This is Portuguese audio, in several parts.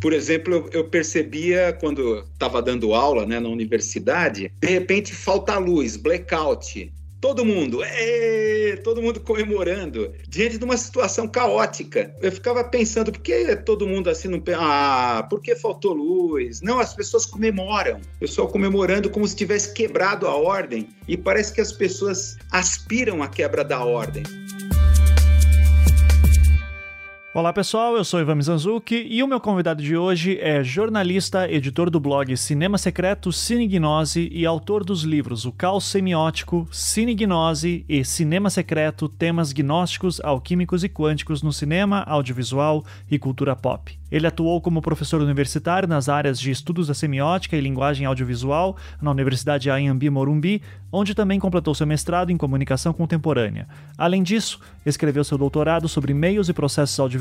Por exemplo, eu, percebia quando estava dando aula né, na universidade, de repente falta luz, blackout. Todo mundo, Êêê! todo mundo comemorando, diante de uma situação caótica. Eu ficava pensando, por que todo mundo assim não. Ah, por que faltou luz? Não, as pessoas comemoram. O pessoal comemorando como se tivesse quebrado a ordem. E parece que as pessoas aspiram à quebra da ordem. Olá pessoal, eu sou Ivan Mizanzuki e o meu convidado de hoje é jornalista, editor do blog Cinema Secreto Cine Gnose e autor dos livros O Caos Semiótico, Cine Gnose e Cinema Secreto Temas Gnósticos, Alquímicos e Quânticos no Cinema, Audiovisual e Cultura Pop. Ele atuou como professor universitário nas áreas de estudos da semiótica e linguagem audiovisual na Universidade Anhembi Morumbi, onde também completou seu mestrado em comunicação contemporânea. Além disso, escreveu seu doutorado sobre meios e processos audiovisuais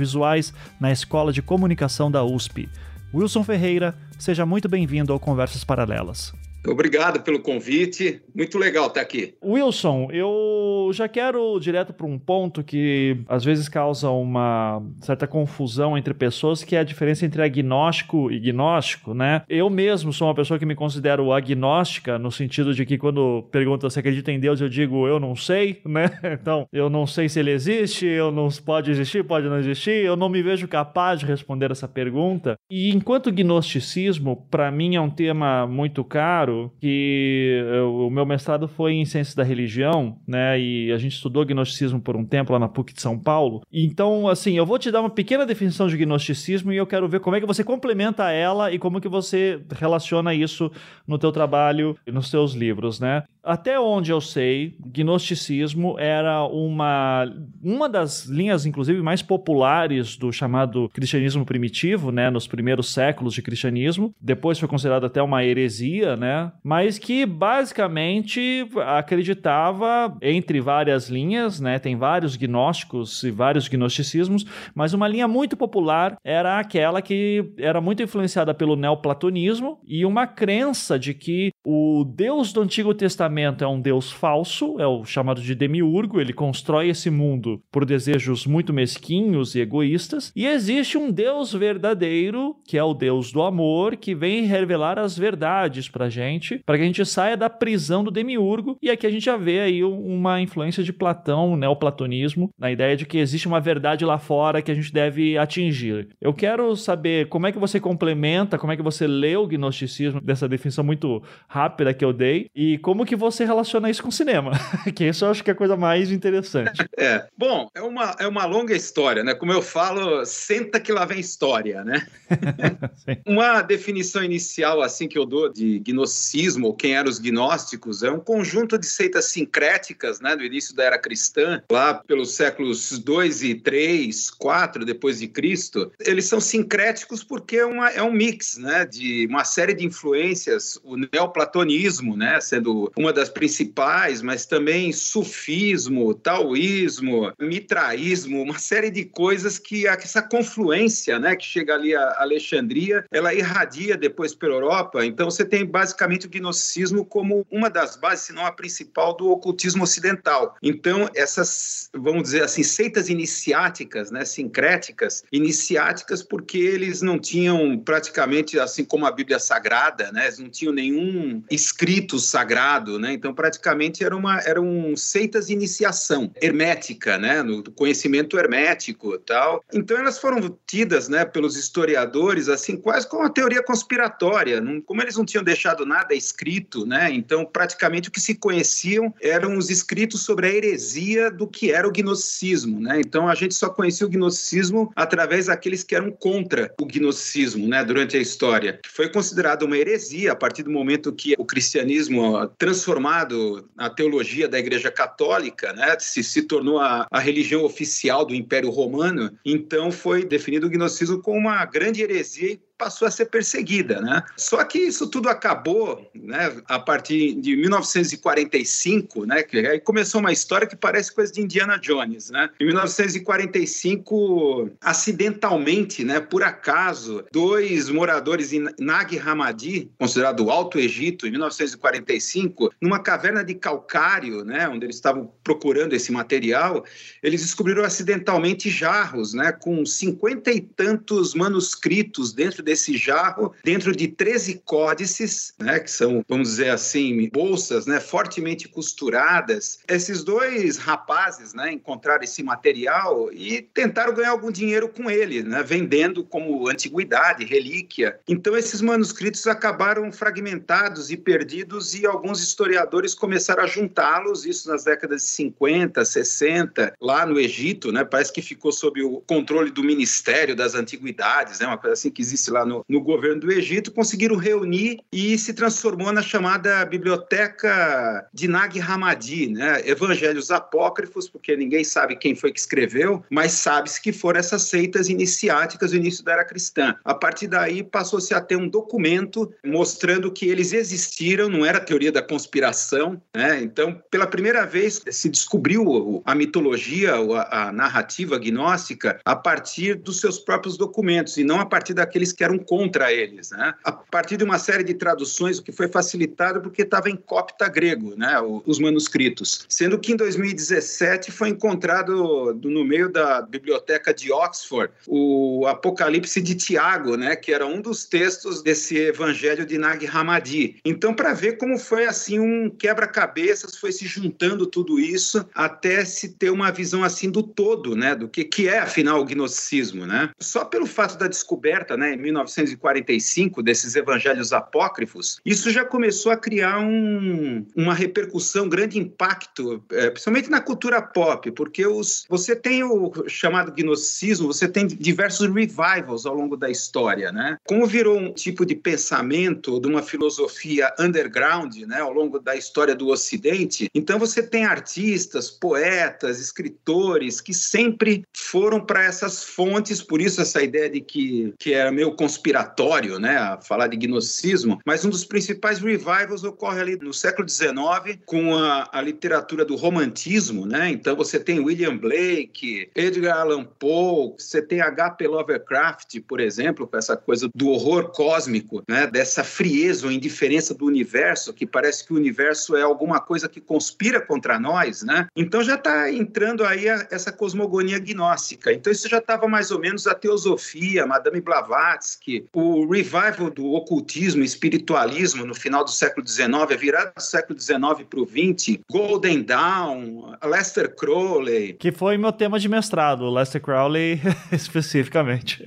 na Escola de Comunicação da USP. Wilson Ferreira, seja muito bem-vindo ao Conversas Paralelas. Obrigado pelo convite. Muito legal estar aqui. Wilson, eu já quero direto para um ponto que às vezes causa uma certa confusão entre pessoas, que é a diferença entre agnóstico e gnóstico, né? Eu mesmo sou uma pessoa que me considero agnóstica, no sentido de que quando pergunta se acredita em Deus, eu digo eu não sei, né? Então, eu não sei se ele existe, eu não pode existir, pode não existir, eu não me vejo capaz de responder essa pergunta. E enquanto gnosticismo, para mim é um tema muito caro, que eu, o meu mestrado foi em ciências da religião, né? E a gente estudou gnosticismo por um tempo lá na PUC de São Paulo. Então, assim, eu vou te dar uma pequena definição de gnosticismo e eu quero ver como é que você complementa ela e como que você relaciona isso no teu trabalho e nos teus livros, né? Até onde eu sei, gnosticismo era uma, uma das linhas, inclusive, mais populares do chamado cristianismo primitivo, né, nos primeiros séculos de cristianismo. Depois foi considerado até uma heresia, né, mas que basicamente acreditava, entre várias linhas, né, tem vários gnósticos e vários gnosticismos, mas uma linha muito popular era aquela que era muito influenciada pelo neoplatonismo e uma crença de que o Deus do Antigo Testamento Testamento é um deus falso, é o chamado de demiurgo, ele constrói esse mundo por desejos muito mesquinhos e egoístas, e existe um deus verdadeiro, que é o deus do amor, que vem revelar as verdades pra gente, para que a gente saia da prisão do demiurgo, e aqui a gente já vê aí uma influência de Platão, o neoplatonismo, na ideia de que existe uma verdade lá fora que a gente deve atingir. Eu quero saber como é que você complementa, como é que você lê o gnosticismo dessa definição muito rápida que eu dei, e como que você você relaciona isso com cinema, que isso eu acho que é a coisa mais interessante. É, bom, é uma, é uma longa história, né? Como eu falo, senta que lá vem história, né? uma definição inicial, assim, que eu dou de gnosticismo, ou quem eram os gnósticos, é um conjunto de seitas sincréticas, né, do início da era cristã, lá pelos séculos 2 e 3, 4 depois de Cristo. Eles são sincréticos porque é, uma, é um mix, né, de uma série de influências, o neoplatonismo, né, sendo uma das principais, mas também sufismo, taoísmo, mitraísmo, uma série de coisas que essa confluência, né, que chega ali a Alexandria, ela irradia depois pela Europa. Então você tem basicamente o gnosticismo como uma das bases, se não a principal, do ocultismo ocidental. Então essas, vamos dizer assim, seitas iniciáticas, né, sincréticas, iniciáticas porque eles não tinham praticamente, assim como a Bíblia Sagrada, né, eles não tinham nenhum escrito sagrado, né? Então, praticamente era uma, eram seitas de iniciação hermética, né? No conhecimento hermético tal. Então, elas foram tidas, né, pelos historiadores, assim, quase como uma teoria conspiratória. Não, como eles não tinham deixado nada escrito, né? Então, praticamente o que se conheciam eram os escritos sobre a heresia do que era o gnosticismo, né? Então, a gente só conhecia o gnosticismo através daqueles que eram contra o gnosticismo, né? Durante a história, que foi considerado uma heresia a partir do momento que o cristianismo transformou transformado a teologia da Igreja Católica, né, se, se tornou a, a religião oficial do Império Romano, então foi definido o gnosticismo como uma grande heresia passou a ser perseguida, né? Só que isso tudo acabou, né, a partir de 1945, né, que aí começou uma história que parece coisa de Indiana Jones, né? Em 1945, acidentalmente, né, por acaso, dois moradores em Nag Hammadi, considerado o Alto Egito, em 1945, numa caverna de calcário, né, onde eles estavam procurando esse material, eles descobriram acidentalmente jarros, né, com cinquenta e tantos manuscritos dentro desse jarro, dentro de 13 códices, né, que são, vamos dizer assim, bolsas, né, fortemente costuradas. Esses dois rapazes, né, encontraram esse material e tentaram ganhar algum dinheiro com ele, né, vendendo como antiguidade, relíquia. Então esses manuscritos acabaram fragmentados e perdidos e alguns historiadores começaram a juntá-los, isso nas décadas de 50, 60, lá no Egito, né, parece que ficou sob o controle do Ministério das Antiguidades, né, uma coisa assim que existe lá no, no governo do Egito, conseguiram reunir e se transformou na chamada Biblioteca de Nag Hammadi, né, Evangelhos Apócrifos, porque ninguém sabe quem foi que escreveu, mas sabe-se que foram essas seitas iniciáticas do início da era cristã. A partir daí passou-se a ter um documento mostrando que eles existiram, não era teoria da conspiração, né? Então, pela primeira vez se descobriu a mitologia, a narrativa gnóstica a partir dos seus próprios documentos e não a partir daqueles que eram contra eles, né? A partir de uma série de traduções, o que foi facilitado porque estava em copta grego, né? Os manuscritos, sendo que em 2017 foi encontrado no meio da biblioteca de Oxford o Apocalipse de Tiago, né? Que era um dos textos desse Evangelho de Nag Hammadi. Então, para ver como foi assim um quebra-cabeças, foi se juntando tudo isso até se ter uma visão assim do todo, né? Do que, que é afinal o gnosticismo, né? Só pelo fato da descoberta, né, em 1945 desses Evangelhos apócrifos, isso já começou a criar um, uma repercussão, grande impacto, é, principalmente na cultura pop, porque os, você tem o chamado gnosticismo, você tem diversos revivals ao longo da história, né? Como virou um tipo de pensamento, de uma filosofia underground, né, ao longo da história do Ocidente, então você tem artistas, poetas, escritores que sempre foram para essas fontes, por isso essa ideia de que, que era meio conspiratório, né, a falar de gnosticismo, mas um dos principais revivals ocorre ali no século XIX com a, a literatura do romantismo, né? Então você tem William Blake, Edgar Allan Poe, você tem H.P. Lovecraft, por exemplo, com essa coisa do horror cósmico, né? Dessa frieza ou indiferença do universo, que parece que o universo é alguma coisa que conspira contra nós, né? Então já está entrando aí a, essa cosmogonia gnóstica. Então isso já estava mais ou menos a teosofia, Madame Blavatsky, o revival do ocultismo, espiritualismo no final do século XIX, a virada do século XIX para o XX, Golden Dawn, Lester Crowley. Que foi meu tema de mestrado, Lester Crowley especificamente.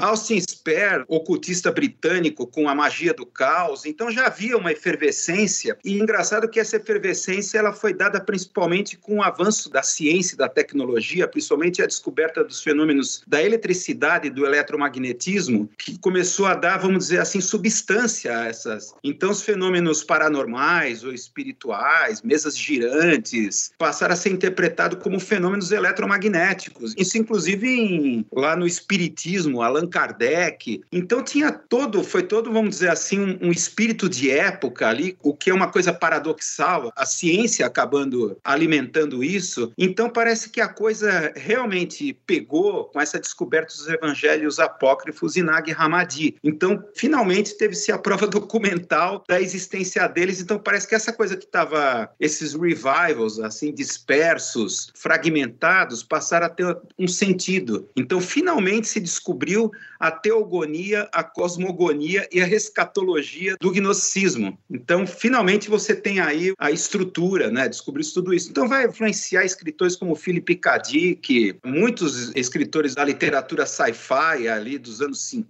Austin Spare, ocultista britânico com a magia do caos. Então já havia uma efervescência e engraçado que essa efervescência ela foi dada principalmente com o avanço da ciência e da tecnologia, principalmente a descoberta dos fenômenos da eletricidade e do eletromagnetismo, que começou a dar, vamos dizer assim, substância a essas. Então os fenômenos paranormais ou espirituais, mesas girantes, passaram a ser interpretados como fenômenos eletromagnéticos. Isso inclusive em, lá no espiritismo, Allan Kardec. Então tinha todo, foi todo, vamos dizer assim, um, um espírito de época ali, o que é uma coisa paradoxal, a ciência acabando alimentando isso. Então parece que a coisa realmente pegou com essa descoberta dos evangelhos apócrifos e Nag Hammadi. Então, finalmente teve-se a prova documental da existência deles. Então parece que essa coisa que estava esses revivals assim dispersos, fragmentados, passaram a ter um sentido. Então, finalmente se descobriu a teogonia, a cosmogonia e a rescatologia do gnosticismo. Então, finalmente você tem aí a estrutura, né? Descobrir tudo isso. Então, vai influenciar escritores como Philip K. Dick, muitos escritores da literatura sci-fi ali dos anos 50,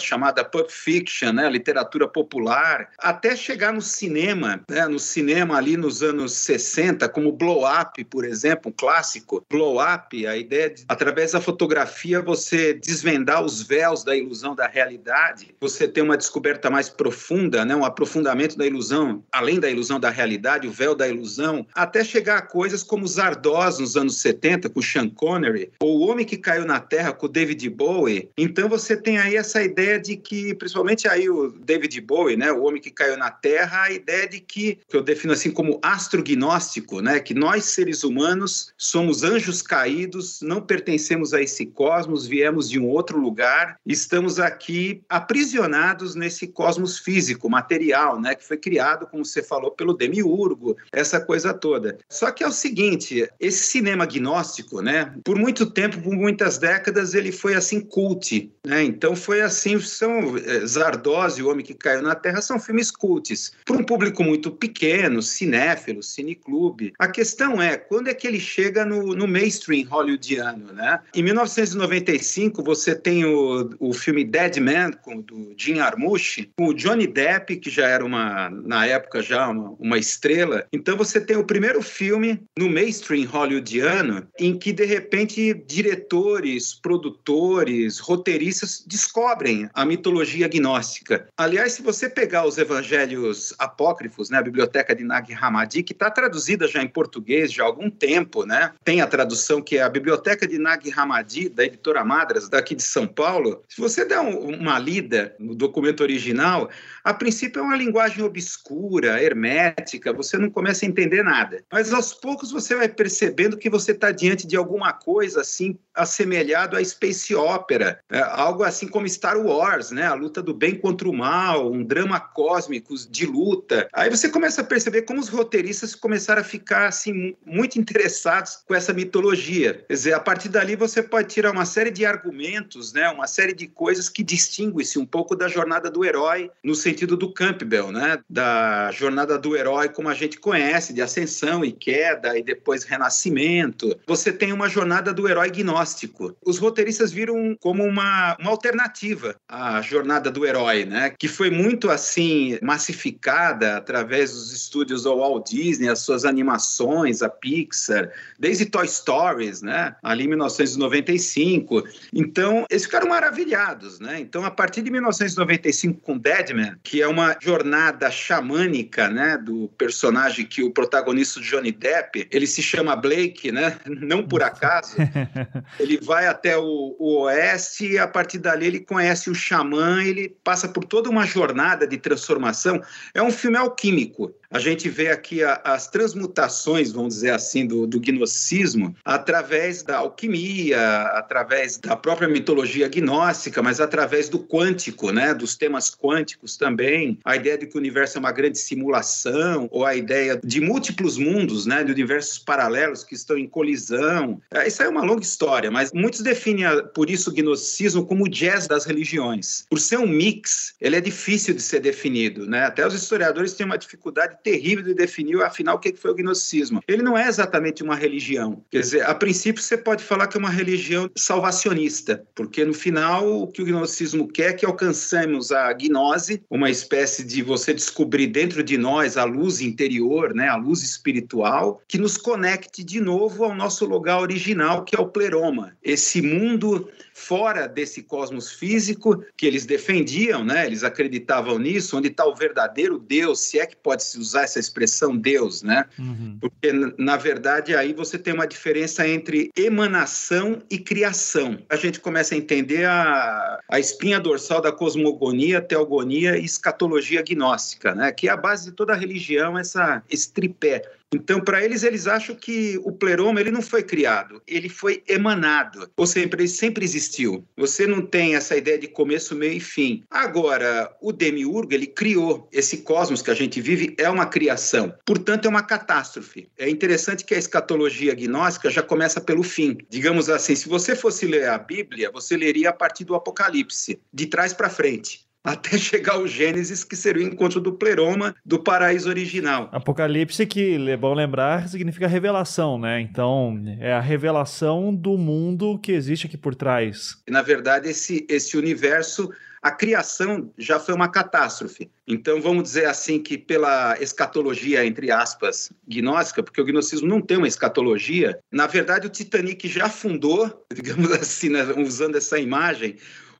chamada Pulp Fiction, né? Literatura popular, até chegar no cinema, né? No cinema ali nos anos 60, como Blow Up, por exemplo, um clássico. Blow Up, a ideia de, através da fotografia, você desvendar os véus da ilusão da realidade, você ter uma descoberta mais profunda, né? Um aprofundamento da ilusão, além da ilusão da realidade, o véu da ilusão, até chegar a coisas como Zardoz nos anos 70, com Sean Connery, ou O Homem que Caiu na Terra, com David Bowie. Então você tem aí essa ideia de que, principalmente aí o David Bowie, né? O Homem que Caiu na Terra, a ideia de que, que eu defino assim como astrognóstico, né? Que nós, seres humanos, somos anjos caídos, não pertencemos a esse cosmos, viemos de um outro lugar, estamos aqui aprisionados nesse cosmos físico, material, né? Que foi criado, como você falou, pelo Demiurgo, essa coisa toda. Só que é o seguinte, esse cinema gnóstico, né? Por muito tempo, por muitas décadas, ele foi assim cult, né? Então foi assim, são é, Zardoz e O Homem que Caiu na Terra são filmes cults. Para um público muito pequeno, cinéfilo, cineclube. A questão é, quando é que ele chega no, no mainstream hollywoodiano, né? Em 1995, você tem o, o filme Dead Man, com, do Jim Jarmusch, com o Johnny Depp, que já era uma, na época, já uma, uma estrela. Então você tem o primeiro filme no mainstream hollywoodiano em que, de repente, diretores, produtores, roteiristas descobrem a mitologia gnóstica. Aliás, se você pegar os evangelhos apócrifos, né, a biblioteca de Nag Hammadi, que está traduzida já em português já há algum tempo, né? Tem a tradução que é a Biblioteca de Nag Hammadi, da editora Madras, daqui de São Paulo. Se você der um, uma lida no documento original, a princípio é uma linguagem obscura, hermética, você não começa a entender nada. Mas aos poucos você vai percebendo que você está diante de alguma coisa assim assemelhado à space opera, é, algo assim como Star Wars, né? A luta do bem contra o mal, um drama cósmico de luta. Aí você começa a perceber como os roteiristas começaram a ficar assim muito interessados com essa mitologia. Quer dizer, a partir dali você pode tirar uma série de argumentos, né? Uma série de coisas que distinguem-se um pouco da jornada do herói no sentido sentido do Campbell, né? Da jornada do herói como a gente conhece, de ascensão e queda e depois renascimento. Você tem uma jornada do herói gnóstico. Os roteiristas viram como uma, uma alternativa à jornada do herói, né? Que foi muito assim massificada através dos estúdios do Walt Disney, as suas animações, a Pixar, desde Toy Stories, né? Ali em 1995. Então, eles ficaram maravilhados, né? Então, a partir de 1995 com Deadman, que é uma jornada xamânica, né, do personagem que o protagonista Johnny Depp, ele se chama Blake, né, não por acaso. ele vai até o, o oeste e a partir dali ele conhece o xamã, ele passa por toda uma jornada de transformação. É um filme alquímico a gente vê aqui a, as transmutações, vamos dizer assim, do, do gnosticismo através da alquimia, através da própria mitologia gnóstica, mas através do quântico, né, dos temas quânticos também, a ideia de que o universo é uma grande simulação, ou a ideia de múltiplos mundos, né, de universos paralelos que estão em colisão. É, isso é uma longa história, mas muitos definem por isso o gnosticismo como o jazz das religiões. Por ser um mix, ele é difícil de ser definido, né? Até os historiadores têm uma dificuldade terrível de definir, afinal, o que foi o gnosticismo. Ele não é exatamente uma religião. Quer dizer, a princípio você pode falar que é uma religião salvacionista, porque no final o que o gnosticismo quer é que alcancemos a gnose, uma espécie de você descobrir dentro de nós a luz interior, né, a luz espiritual, que nos conecte de novo ao nosso lugar original, que é o pleroma, esse mundo fora desse cosmos físico que eles defendiam, né? Eles acreditavam nisso, onde está o verdadeiro Deus, se é que pode se usar essa expressão Deus, né? Uhum. Porque na verdade aí você tem uma diferença entre emanação e criação. A gente começa a entender a, a espinha dorsal da cosmogonia, teogonia e escatologia gnóstica, né? Que é a base de toda a religião, essa esse tripé. Então, para eles, eles acham que o pleroma ele não foi criado, ele foi emanado, ou seja, ele sempre existiu. Você não tem essa ideia de começo, meio e fim. Agora, o demiurgo ele criou esse cosmos que a gente vive é uma criação, portanto é uma catástrofe. É interessante que a escatologia gnóstica já começa pelo fim. Digamos assim, se você fosse ler a Bíblia, você leria a partir do Apocalipse, de trás para frente até chegar ao Gênesis, que seria o encontro do pleroma do paraíso original. Apocalipse, que é bom lembrar, significa revelação, né? Então, é a revelação do mundo que existe aqui por trás. Na verdade, esse, esse universo a criação já foi uma catástrofe. Então, vamos dizer assim que pela escatologia, entre aspas, gnóstica, porque o gnosticismo não tem uma escatologia, na verdade o Titanic já fundou, digamos assim, né, usando essa imagem,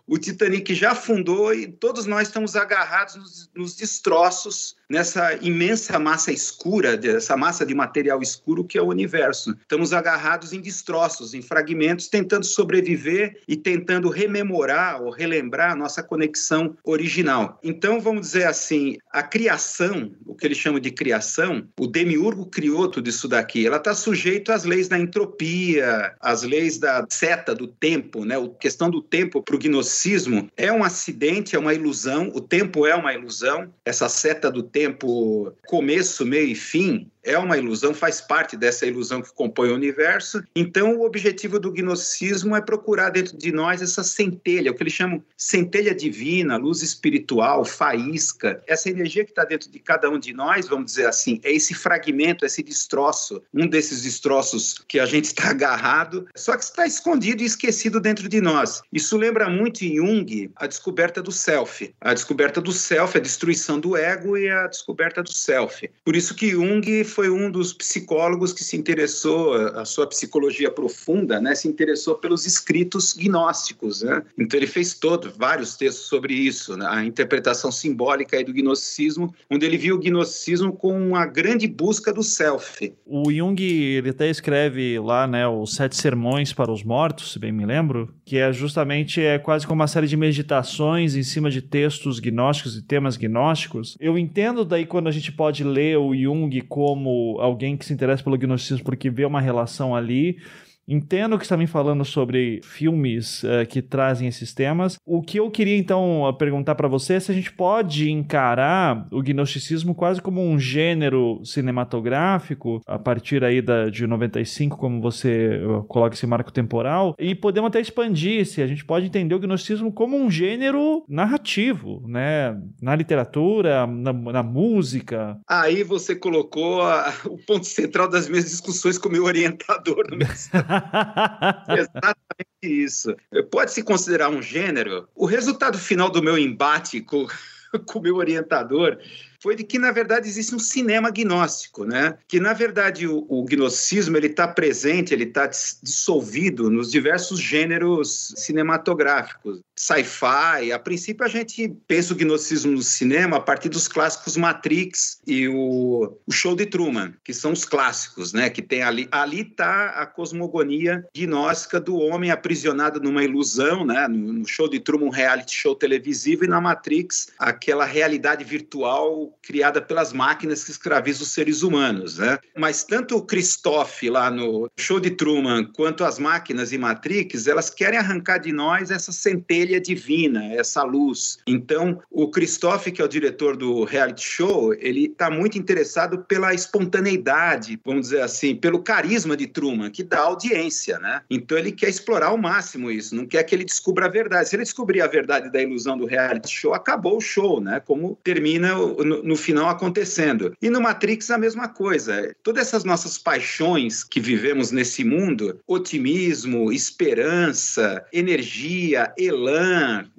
o Titanic já afundou e todos nós estamos agarrados nos, nos destroços nessa imensa massa escura, essa massa de material escuro que é o universo. Estamos agarrados em destroços, em fragmentos, tentando sobreviver e tentando rememorar ou relembrar a nossa conexão original. Então, vamos dizer assim, a criação, o que eles chamam de criação, o demiurgo criou tudo isso daqui. Ela está sujeita às leis da entropia, às leis da seta do tempo, né? A questão do tempo para o gnosticismo é um acidente, é uma ilusão. O tempo é uma ilusão. Essa seta do tempo, começo, meio e fim, é uma ilusão, faz parte dessa ilusão que compõe o universo. Então, o objetivo do gnosticismo é procurar dentro de nós essa centelha, o que eles chamam centelha divina, luz espiritual, faísca, essa energia que está dentro de cada um de nós, vamos dizer assim, é esse fragmento, esse destroço, um desses destroços que a gente está agarrado, só que está escondido e esquecido dentro de nós. Isso lembra muito em Jung a descoberta do self. A descoberta do self, a destruição do ego e a descoberta do self. Por isso que Jung foi um dos psicólogos que se interessou, a sua psicologia profunda, né, se interessou pelos escritos gnósticos. Né? Então ele fez todo, vários textos sobre isso, né? a interpretação simbólica do gnosticismo, onde ele viu o gnosticismo com uma grande busca do self. O Jung ele até escreve lá, né, os Sete Sermões para os Mortos, se bem me lembro, que é justamente é quase como uma série de meditações em cima de textos gnósticos e temas gnósticos. Eu entendo daí quando a gente pode ler o Jung como alguém que se interessa pelo gnosticismo porque vê uma relação ali, Entendo que está me falando sobre filmes uh, que trazem esses temas. O que eu queria então perguntar para você é se a gente pode encarar o gnosticismo quase como um gênero cinematográfico a partir aí da, de 95, como você uh, coloca esse marco temporal, e podemos até expandir se a gente pode entender o gnosticismo como um gênero narrativo, né? Na literatura, na, na música. Aí você colocou a, o ponto central das minhas discussões com o meu orientador no mestrado. Exatamente isso. Pode se considerar um gênero. O resultado final do meu embate com o meu orientador foi de que, na verdade, existe um cinema gnóstico, né? Que, na verdade, o, o gnosticismo está presente, ele está dissolvido nos diversos gêneros cinematográficos. Sci-fi, a princípio a gente pensa o gnosticismo no cinema a partir dos clássicos Matrix e o, o Show de Truman, que são os clássicos, né? Que tem ali, ali está a cosmogonia gnóstica do homem aprisionado numa ilusão, né? No, no Show de Truman, um reality show televisivo, e na Matrix, aquela realidade virtual criada pelas máquinas que escravizam os seres humanos, né? Mas tanto o Christoph lá no Show de Truman quanto as máquinas e Matrix, elas querem arrancar de nós essa centelha divina, essa luz. Então, o Christoph, que é o diretor do reality show, ele está muito interessado pela espontaneidade, vamos dizer assim, pelo carisma de Truman, que dá audiência, né? Então, ele quer explorar ao máximo isso, não quer que ele descubra a verdade. Se ele descobrir a verdade da ilusão do reality show, acabou o show, né? Como termina no, no final acontecendo. E no Matrix a mesma coisa. Todas essas nossas paixões que vivemos nesse mundo, otimismo, esperança, energia, elan,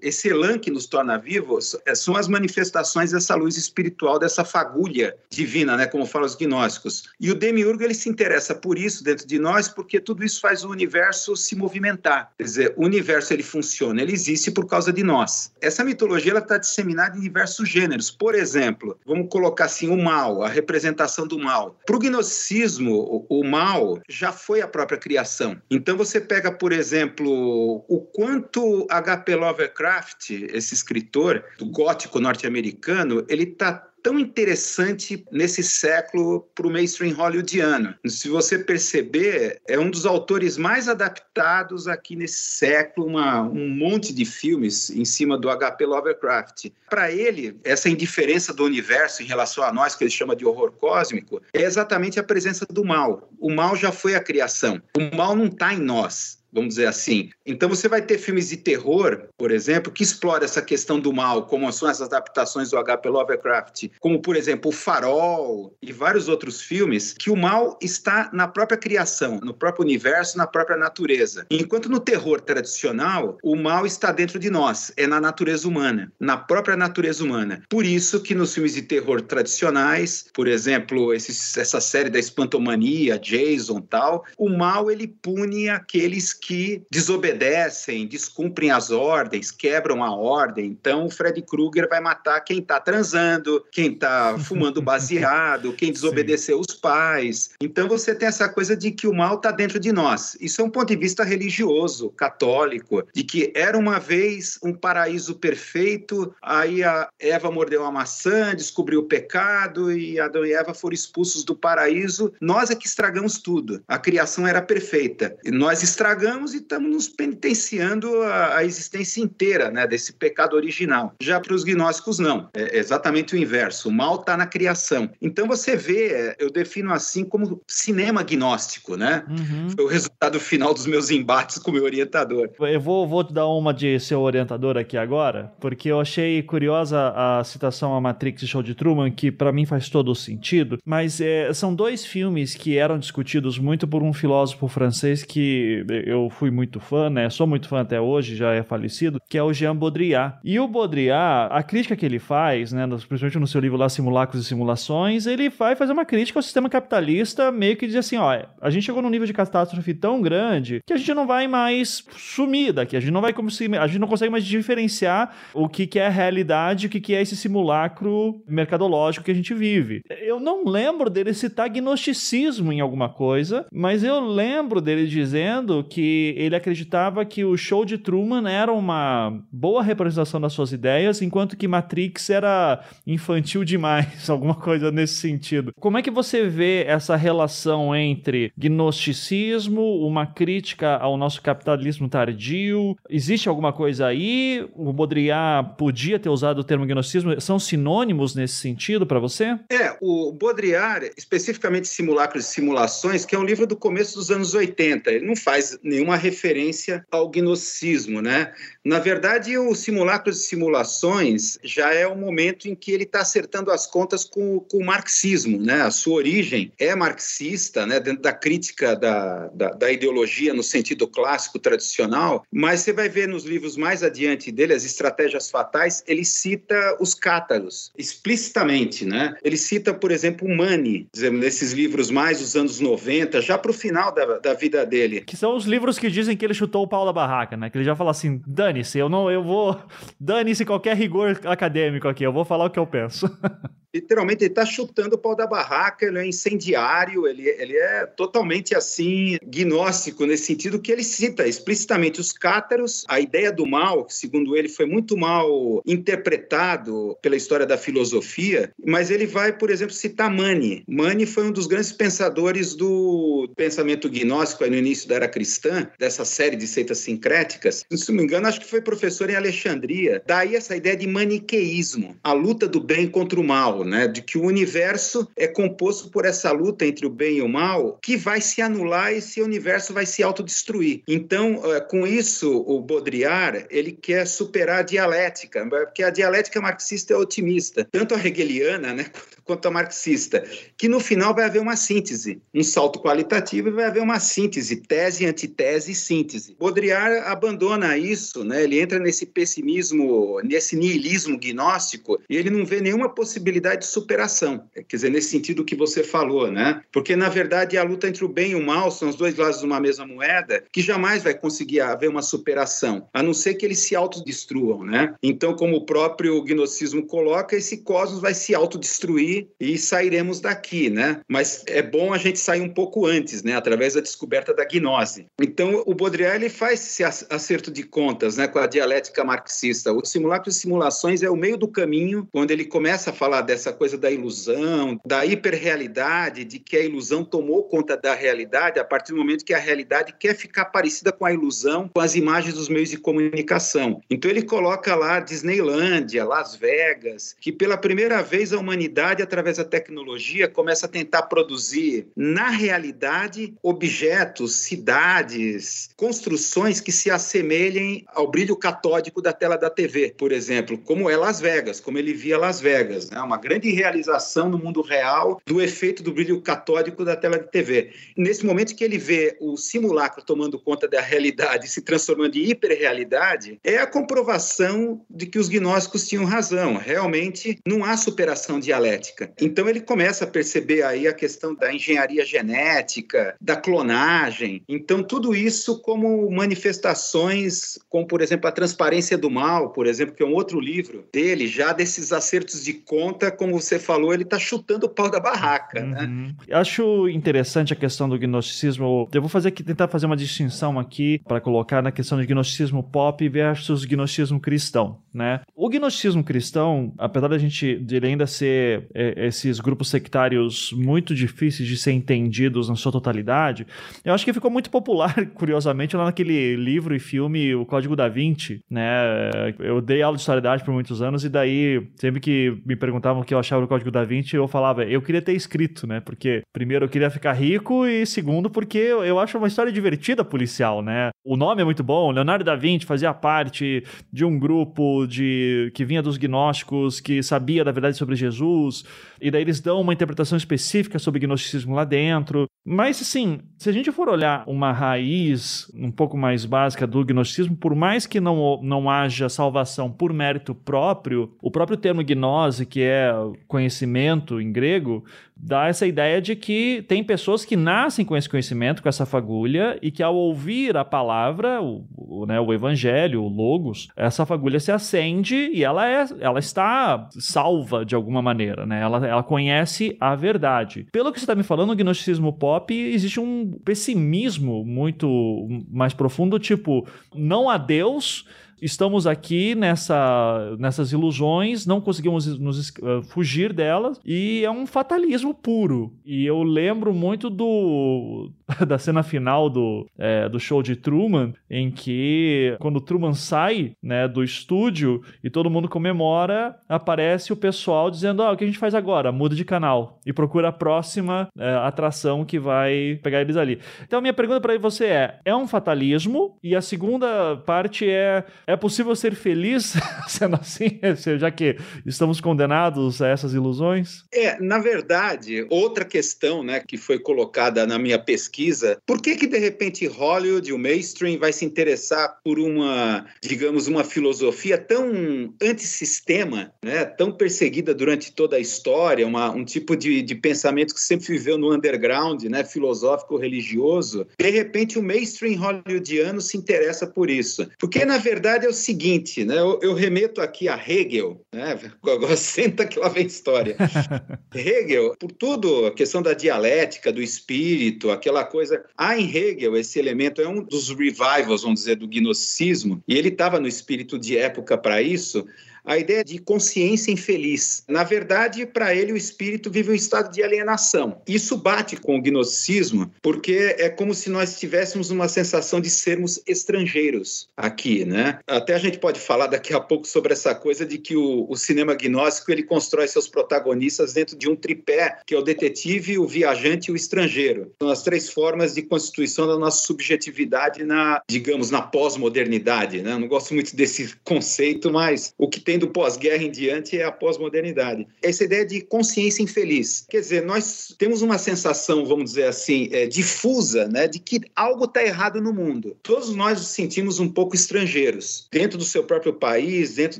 esse elan que nos torna vivos, é, são as manifestações dessa luz espiritual, dessa fagulha divina, né, como falam os gnósticos. E o demiurgo ele se interessa por isso dentro de nós, porque tudo isso faz o universo se movimentar. Quer dizer, o universo ele funciona, ele existe por causa de nós. Essa mitologia ela está disseminada em diversos gêneros. Por exemplo, vamos colocar assim, o mal, a representação do mal. Para o gnosticismo, o mal já foi a própria criação. Então você pega, por exemplo, o quanto H.P. Lovecraft, esse escritor do gótico norte-americano, ele está tão interessante nesse século para o mainstream hollywoodiano. Se você perceber, é um dos autores mais adaptados aqui nesse século, uma, um monte de filmes em cima do H.P. Lovecraft. Para ele, essa indiferença do universo em relação a nós, que ele chama de horror cósmico, é exatamente a presença do mal. O mal já foi a criação. O mal não está em nós vamos dizer assim. Então você vai ter filmes de terror, por exemplo, que exploram essa questão do mal, como são essas adaptações do H.P. Lovecraft, como por exemplo O Farol e vários outros filmes, que o mal está na própria criação, no próprio universo, na própria natureza. Enquanto no terror tradicional, o mal está dentro de nós, é na natureza humana, na própria natureza humana. Por isso que nos filmes de terror tradicionais, por exemplo, esses, essa série da espantomania, Jason, tal, o mal ele pune aqueles que desobedecem, descumprem as ordens, quebram a ordem. Então, o Fred Krueger vai matar quem está transando, quem está fumando baseado, quem desobedeceu Sim. os pais. Então, você tem essa coisa de que o mal está dentro de nós. Isso é um ponto de vista religioso, católico, de que era uma vez um paraíso perfeito, aí a Eva mordeu a maçã, descobriu o pecado e Adão e Eva foram expulsos do paraíso. Nós é que estragamos tudo. A criação era perfeita. E nós estragamos pecamos e estamos nos penitenciando a, a, existência inteira né, desse pecado original. Já para os gnósticos, não. É exatamente o inverso. O mal está na criação. Então você vê, é, eu defino assim como cinema gnóstico, né? Uhum. Foi o resultado final dos meus embates com o meu orientador. Eu vou, vou dar uma de seu orientador aqui agora, porque eu achei curiosa a citação a Matrix e Show de Truman, que para mim faz todo o sentido, mas é, são dois filmes que eram discutidos muito por um filósofo francês que eu fui muito fã, né? Sou muito fã até hoje, já é falecido, que é o Jean Baudrillard. E o Baudrillard, a crítica que ele faz, né, principalmente no seu livro lá Simulacros e Simulações, ele vai fazer uma crítica ao sistema capitalista, meio que diz assim, ó, a gente chegou num nível de catástrofe tão grande que a gente não vai mais sumir daqui, a gente não vai conseguir, a gente não consegue mais diferenciar o que, que é a realidade, o que, que é esse simulacro mercadológico que a gente vive. Eu não lembro dele citar gnosticismo em alguma coisa, mas eu lembro dele dizendo que ele acreditava que o show de Truman era uma boa representação das suas ideias, enquanto que Matrix era infantil demais, alguma coisa nesse sentido. Como é que você vê essa relação entre gnosticismo, uma crítica ao nosso capitalismo tardio? Existe alguma coisa aí? O Baudrillard podia ter usado o termo gnosticismo? São sinônimos nesse sentido para você? É, o Baudrillard, especificamente Simulacros e Simulações, que é um livro do começo dos anos 80, ele não faz nenhuma referência ao gnosticismo, né? Na verdade, o Simulacros e Simulações já é o momento em que ele está acertando as contas com, com, o marxismo, né? A sua origem é marxista, né? Dentro da crítica da, da, da ideologia no sentido clássico tradicional, mas você vai ver nos livros mais adiante dele, as estratégias fatais, ele cita os cátaros explicitamente, né? Ele cita, por exemplo, Mani, nesses livros mais dos anos 90, já para o final da, da vida dele. Que são os livros que dizem que ele chutou o pau da barraca, né? Que ele já fala assim, dane-se, eu não, eu vou. Dane-se qualquer rigor acadêmico aqui, eu vou falar o que eu penso. literalmente ele está chutando o pau da barraca, ele é incendiário, ele, ele é totalmente assim, gnóstico, nesse sentido que ele cita explicitamente os cátaros, a ideia do mal, que segundo ele foi muito mal interpretado pela história da filosofia, mas ele vai, por exemplo, citar Mani. Mani foi um dos grandes pensadores do pensamento gnóstico no início da era cristã, dessa série de seitas sincréticas. Se não me engano, acho que foi professor em Alexandria. Daí essa ideia de maniqueísmo, a luta do bem contra o mal, né? De que o universo é composto por essa luta entre o bem e o mal que vai se anular e esse universo vai se autodestruir. Então, eh, com isso, o Baudrillard, ele quer superar a dialética, porque a dialética marxista é otimista, tanto a hegeliana, né, quanto a marxista, que no final vai haver uma síntese, um salto qualitativo e vai haver uma síntese, tese, antitese e síntese. Baudrillard abandona isso, né? Ele entra nesse pessimismo, nesse niilismo gnóstico e ele não vê nenhuma possibilidade de superação. Quer dizer, nesse sentido que você falou, né? Porque, na verdade, a luta entre o bem e o mal são os dois lados de uma mesma moeda que jamais vai conseguir haver uma superação, a não ser que eles se autodestruam, né? Então, como o próprio gnosticismo coloca, esse cosmos vai se autodestruir e sairemos daqui, né? Mas é bom a gente sair um pouco antes, né? Através da descoberta da gnose. Então, o Baudrillard ele faz esse acerto de contas, né? Com a dialética marxista. O simulacro de simulações é o meio do caminho, quando ele começa a falar dessa essa coisa da ilusão, da hiperrealidade, de que a ilusão tomou conta da realidade a partir do momento que a realidade quer ficar parecida com a ilusão, com as imagens dos meios de comunicação. Então ele coloca lá Disneylândia, Las Vegas, que pela primeira vez a humanidade, através da tecnologia, começa a tentar produzir na realidade objetos, cidades, construções que se assemelhem ao brilho catódico da tela da TV, por exemplo, como é Las Vegas, como ele via Las Vegas, né? uma grande realização no mundo real do efeito do brilho catódico da tela de TV. Nesse momento que ele vê o simulacro tomando conta da realidade se transformando em hiperrealidade, é a comprovação de que os gnósticos tinham razão. Realmente não há superação dialética. Então ele começa a perceber aí a questão da engenharia genética, da clonagem. Então tudo isso como manifestações, como por exemplo a transparência do mal, por exemplo, que é um outro livro dele, já desses acertos de conta como você falou, ele está chutando o pau da barraca, né? uhum. né? Acho interessante a questão do gnosticismo. Eu vou fazer aqui, tentar fazer uma distinção aqui para colocar na questão de gnosticismo pop versus gnosticismo cristão, né? O gnosticismo cristão, apesar da gente de ele ainda ser é, esses grupos sectários muito difíceis de ser entendidos na sua totalidade, eu acho que ficou muito popular, curiosamente, lá naquele livro e filme O Código da Vinci, né? Eu dei aula de historicidade por muitos anos e daí, sempre que me perguntavam o que eu achava do Código da Vinci, eu falava, eu queria ter escrito, né? Porque, primeiro, eu queria ficar rico e, segundo, porque eu acho uma história divertida policial, né? O nome é muito bom, Leonardo da Vinci fazia parte de um grupo de que vinha dos gnósticos, que sabia da verdade sobre Jesus, e daí eles dão uma interpretação específica sobre gnosticismo lá dentro. Mas, assim, se a gente for olhar uma raiz um pouco mais básica do gnosticismo, por mais que não, não haja salvação por mérito próprio, o próprio termo gnose, que é conhecimento em grego, dá essa ideia de que tem pessoas que nascem com esse conhecimento, com essa fagulha, e que ao ouvir a palavra, o, o, né, o evangelho, o logos, essa fagulha se acende e ela, é, ela está salva de alguma maneira, né? Ela, ela conhece a verdade. Pelo que você está me falando, no gnosticismo pop existe um pessimismo muito mais profundo, tipo, não há Deus estamos aqui nessa, nessas ilusões, não conseguimos nos uh, fugir delas e é um fatalismo puro. E eu lembro muito do da cena final do, é, do show de Truman, em que quando Truman sai né, do estúdio e todo mundo comemora, aparece o pessoal dizendo: ah, o que a gente faz agora? Muda de canal e procura a próxima é, atração que vai pegar eles ali. Então, minha pergunta para você é: é um fatalismo? E a segunda parte é: é possível ser feliz sendo assim, já que estamos condenados a essas ilusões? É, na verdade, outra questão né, que foi colocada na minha pesquisa pesquisa, por que que de repente Hollywood, o mainstream, vai se interessar por uma, digamos, uma filosofia tão antissistema, né, tão perseguida durante toda a história, uma, um tipo de, de pensamento que sempre viveu no underground, né, filosófico, religioso. De repente o mainstream hollywoodiano se interessa por isso. Porque, na verdade, é o seguinte, né, eu, eu remeto aqui a Hegel, né, agora senta que lá vem história. Hegel, por tudo, a questão da dialética, do espírito, aquela coisa. Há em Hegel esse elemento, é um dos revivals, vamos dizer, do gnosticismo, e ele estava no espírito de época para isso a ideia de consciência infeliz. Na verdade, para ele, o espírito vive um estado de alienação. Isso bate com o gnosticismo, porque é como se nós tivéssemos uma sensação de sermos estrangeiros aqui, né? Até a gente pode falar daqui a pouco sobre essa coisa de que o, o cinema gnóstico ele constrói seus protagonistas dentro de um tripé, que é o detetive, o viajante e o estrangeiro. São as três formas de constituição da nossa subjetividade na, digamos, na pós-modernidade, né? Não gosto muito desse conceito, mas o que tem vem do pós-guerra em diante é a pós-modernidade. Essa ideia de consciência infeliz. Quer dizer, nós temos uma sensação, vamos dizer assim, é, difusa, né, de que algo está errado no mundo. Todos nós nos sentimos um pouco estrangeiros, dentro do seu próprio país, dentro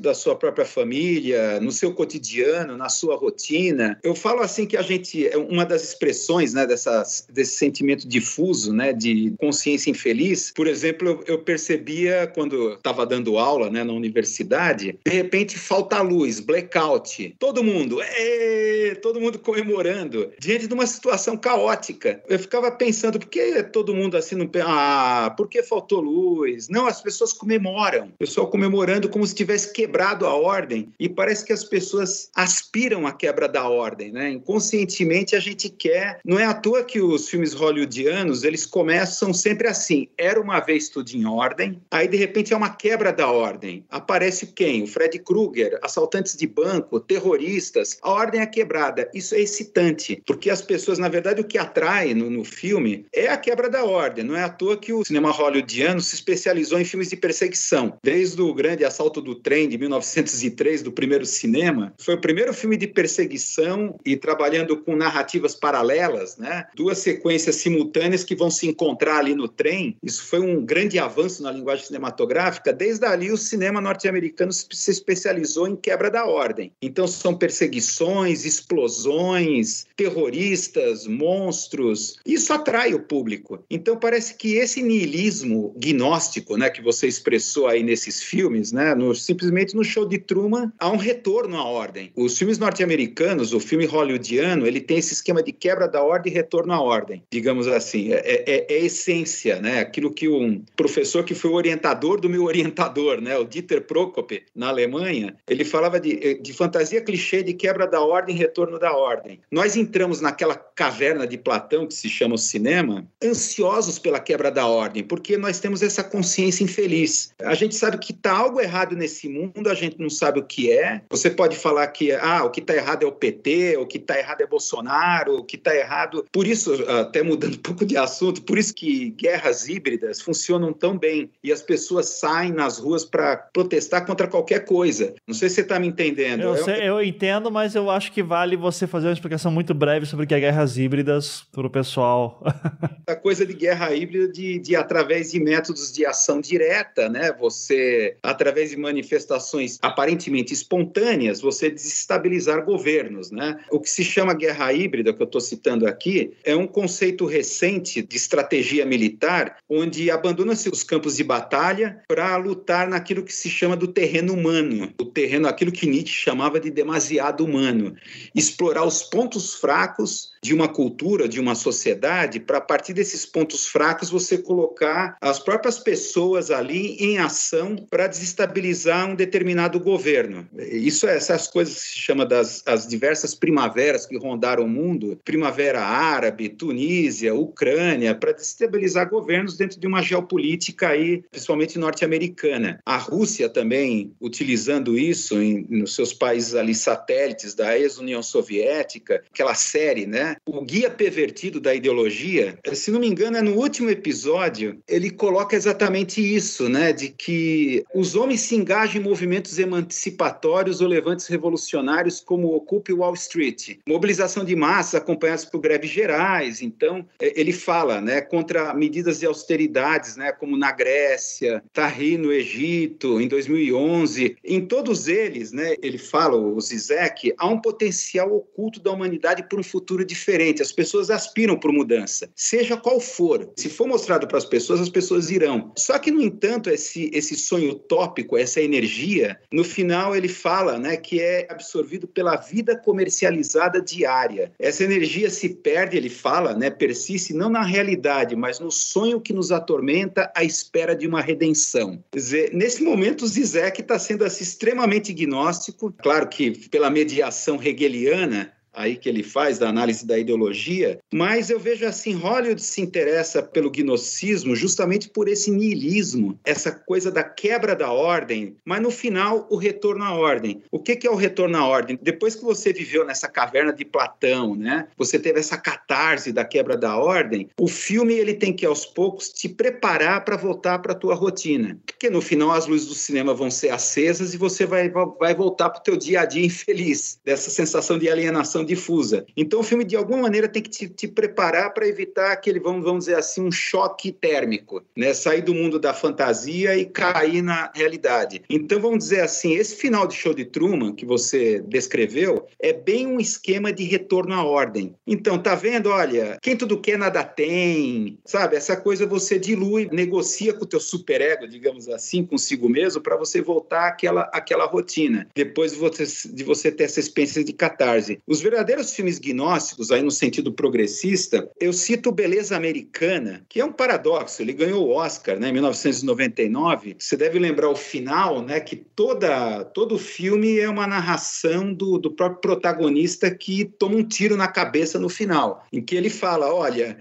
da sua própria família, no seu cotidiano, na sua rotina. Eu falo assim que a gente, é uma das expressões né, dessas, desse sentimento difuso, né, de consciência infeliz, por exemplo, eu, eu percebia quando estava dando aula né, na universidade, de repente repente falta luz, blackout. Todo mundo, ee, todo mundo comemorando, diante de uma situação caótica. Eu ficava pensando, por que todo mundo assim não Ah, por que faltou luz? Não, as pessoas comemoram. O pessoal comemorando como se tivesse quebrado a ordem. E parece que as pessoas aspiram à quebra da ordem, né? Inconscientemente a gente quer. Não é à toa que os filmes hollywoodianos, eles começam sempre assim. Era uma vez tudo em ordem, aí de repente é uma quebra da ordem. Aparece quem? O Fred Krueger, assaltantes de banco, terroristas, a ordem é quebrada. Isso é excitante, porque as pessoas, na verdade, o que atrai no, no filme é a quebra da ordem. Não é à toa que o cinema hollywoodiano se especializou em filmes de perseguição. Desde o grande assalto do trem de 1903, do primeiro cinema, foi o primeiro filme de perseguição e trabalhando com narrativas paralelas, né? Duas sequências simultâneas que vão se encontrar ali no trem. Isso foi um grande avanço na linguagem cinematográfica. Desde ali, o cinema norte-americano se especializou especializou em quebra da ordem. Então são perseguições, explosões, terroristas, monstros. Isso atrai o público. Então parece que esse niilismo gnóstico, né, que você expressou aí nesses filmes, né, no, simplesmente no show de Truman, há um retorno à ordem. Os filmes norte-americanos, o filme hollywoodiano, ele tem esse esquema de quebra da ordem e retorno à ordem, digamos assim. É, é, é essência, né? Aquilo que um professor que foi o orientador do meu orientador, né, o Dieter Prokop, na Alemanha, Alemanha, ele falava de, de fantasia clichê de quebra da ordem, retorno da ordem. Nós entramos naquela caverna de Platão que se chama o cinema, ansiosos pela quebra da ordem, porque nós temos essa consciência infeliz. A gente sabe que está algo errado nesse mundo, a gente não sabe o que é. Você pode falar que ah, o que está errado é o PT, o que está errado é Bolsonaro, o que está errado. Por isso, até mudando um pouco de assunto, por isso que guerras híbridas funcionam tão bem e as pessoas saem nas ruas para protestar contra qualquer coisa. Não sei se você está me entendendo. Eu, sei, eu entendo, mas eu acho que vale você fazer uma explicação muito breve sobre o que é guerras híbridas para o pessoal. A coisa de guerra híbrida de, de através de métodos de ação direta, né? Você, através de manifestações aparentemente espontâneas, você desestabilizar governos, né? O que se chama guerra híbrida, que eu estou citando aqui, é um conceito recente de estratégia militar, onde abandona-se os campos de batalha para lutar naquilo que se chama do terreno humano, o terreno, aquilo que Nietzsche chamava de demasiado humano, explorar os pontos fracos de uma cultura, de uma sociedade, para a partir desses pontos fracos você colocar as próprias pessoas ali em ação para desestabilizar um determinado governo. Isso é essas coisas que se chama das as diversas primaveras que rondaram o mundo, primavera árabe, Tunísia, Ucrânia, para desestabilizar governos dentro de uma geopolítica aí, principalmente norte-americana. A Rússia também utilizando isso em, nos seus países ali satélites da ex-União Soviética, aquela série, né? O guia pervertido da ideologia, se não me engano, é no último episódio, ele coloca exatamente isso, né? De que os homens se engajam em movimentos emancipatórios ou levantes revolucionários como o Occupy Wall Street. Mobilização de massas acompanhadas por greves gerais. Então, é, ele fala, né? Contra medidas de austeridades, né? Como na Grécia, Tahrir no Egito, em 2011. Em todos eles, né? Ele fala, o Zizek, há um potencial oculto da humanidade para um futuro diferente diferente, as pessoas aspiram por mudança, seja qual for. Se for mostrado para as pessoas, as pessoas irão. Só que, no entanto, esse, esse sonho utópico, essa energia, no final ele fala né, que é absorvido pela vida comercializada diária. Essa energia se perde, ele fala, né, persiste não na realidade, mas no sonho que nos atormenta à espera de uma redenção. Quer dizer, nesse momento, Zizek está sendo assim, extremamente gnóstico, claro que pela mediação hegeliana, aí que ele faz da análise da ideologia, mas eu vejo assim, Hollywood se interessa pelo gnosticismo justamente por esse niilismo, essa coisa da quebra da ordem, mas no final o retorno à ordem. O que, que é o retorno à ordem? Depois que você viveu nessa caverna de Platão, né? Você teve essa catarse da quebra da ordem. O filme ele tem que aos poucos te preparar para voltar para a tua rotina, porque no final as luzes do cinema vão ser acesas e você vai, vai voltar para o teu dia a dia infeliz, dessa sensação de alienação difusa. Então o filme, de alguma maneira, tem que te, te preparar para evitar aquele, vamos, vamos dizer assim, um choque térmico, né? Sair do mundo da fantasia e cair na realidade. Então vamos dizer assim, esse final de show de Truman que você descreveu é bem um esquema de retorno à ordem. Então, tá vendo? Olha, quem tudo quer nada tem, sabe? Essa coisa você dilui, negocia com o teu superego, digamos assim, consigo mesmo, para você voltar àquela, àquela rotina. Depois de você, de você ter essa experiência de catarse. Os verdadeiros filmes gnósticos, aí no sentido progressista, eu cito Beleza Americana, que é um paradoxo. Ele ganhou o Oscar né, em 1999. Você deve lembrar o final, né, que toda, todo o filme é uma narração do, do próprio protagonista que toma um tiro na cabeça no final, em que ele fala: olha.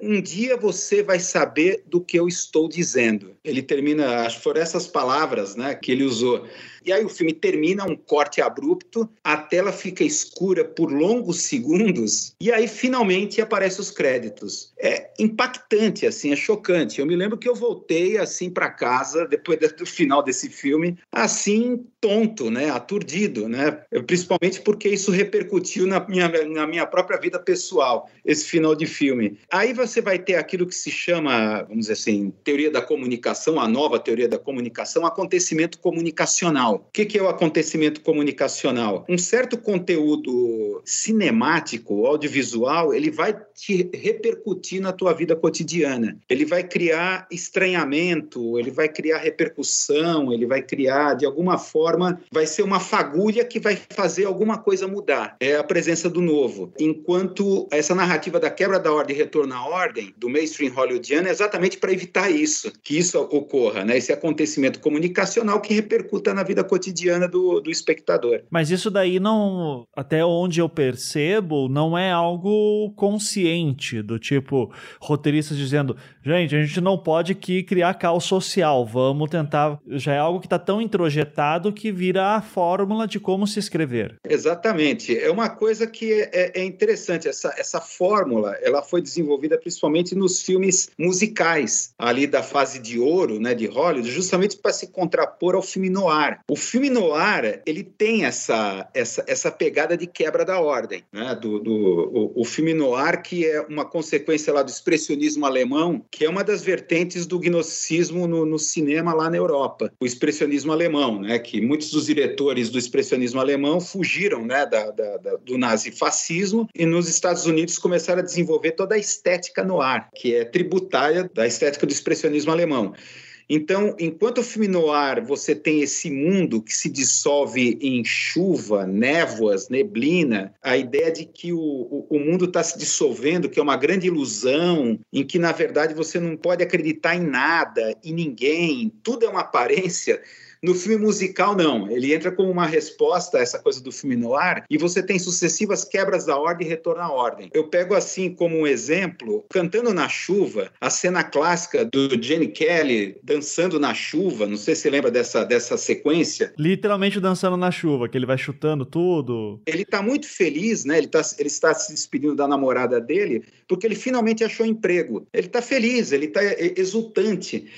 Um dia você vai saber do que eu estou dizendo. Ele termina, acho que foram essas palavras né, que ele usou. E aí o filme termina um corte abrupto, a tela fica escura por longos segundos e aí finalmente aparecem os créditos. É impactante assim, é chocante. Eu me lembro que eu voltei assim para casa depois do final desse filme, assim tonto, né, aturdido, né? Principalmente porque isso repercutiu na minha, na minha própria vida pessoal, esse final de filme. Aí vai ter aquilo que se chama, vamos dizer assim, teoria da comunicação, a nova teoria da comunicação, acontecimento comunicacional. O que é o acontecimento comunicacional? Um certo conteúdo cinemático, audiovisual, ele vai te repercutir na tua vida cotidiana. Ele vai criar estranhamento, ele vai criar repercussão, ele vai criar, de alguma forma, vai ser uma fagulha que vai fazer alguma coisa mudar. É a presença do novo. Enquanto essa narrativa da quebra da ordem e retorno à ordem, do mainstream hollywoodiano, é exatamente para evitar isso, que isso ocorra, né? esse acontecimento comunicacional que repercuta na vida cotidiana do, do espectador. Mas isso daí não, até onde eu percebo, não é algo consciente, do tipo, roteiristas dizendo, gente, a gente não pode aqui criar caos social, vamos tentar. Já é algo que está tão introjetado que vira a fórmula de como se escrever. Exatamente. É uma coisa que é, é interessante. Essa, essa fórmula ela foi desenvolvida principalmente nos filmes musicais, ali da fase de ouro né, de Hollywood, justamente para se contrapor ao filme noir. O filme noir ele tem essa, essa, essa pegada de quebra da ordem. Né, do, do o, o filme noir, que é uma consequência lá do expressionismo alemão, que é uma das vertentes do gnosticismo no, no cinema lá na Europa. O expressionismo alemão, né, que muitos dos diretores do expressionismo alemão fugiram né, da, da, da, do nazifascismo e nos Estados Unidos começaram a desenvolver toda a estética no ar, que é tributária da estética do expressionismo alemão. Então, enquanto o filme noir você tem esse mundo que se dissolve em chuva, névoas, neblina, a ideia de que o, o, o mundo está se dissolvendo, que é uma grande ilusão, em que na verdade você não pode acreditar em nada, em ninguém, tudo é uma aparência no filme musical, não. Ele entra como uma resposta a essa coisa do filme no ar e você tem sucessivas quebras da ordem e retorno à ordem. Eu pego assim como um exemplo, Cantando na Chuva, a cena clássica do Jenny Kelly dançando na chuva. Não sei se você lembra dessa, dessa sequência. Literalmente dançando na chuva, que ele vai chutando tudo. Ele está muito feliz, né? Ele, tá, ele está se despedindo da namorada dele porque ele finalmente achou emprego. Ele está feliz, ele está exultante.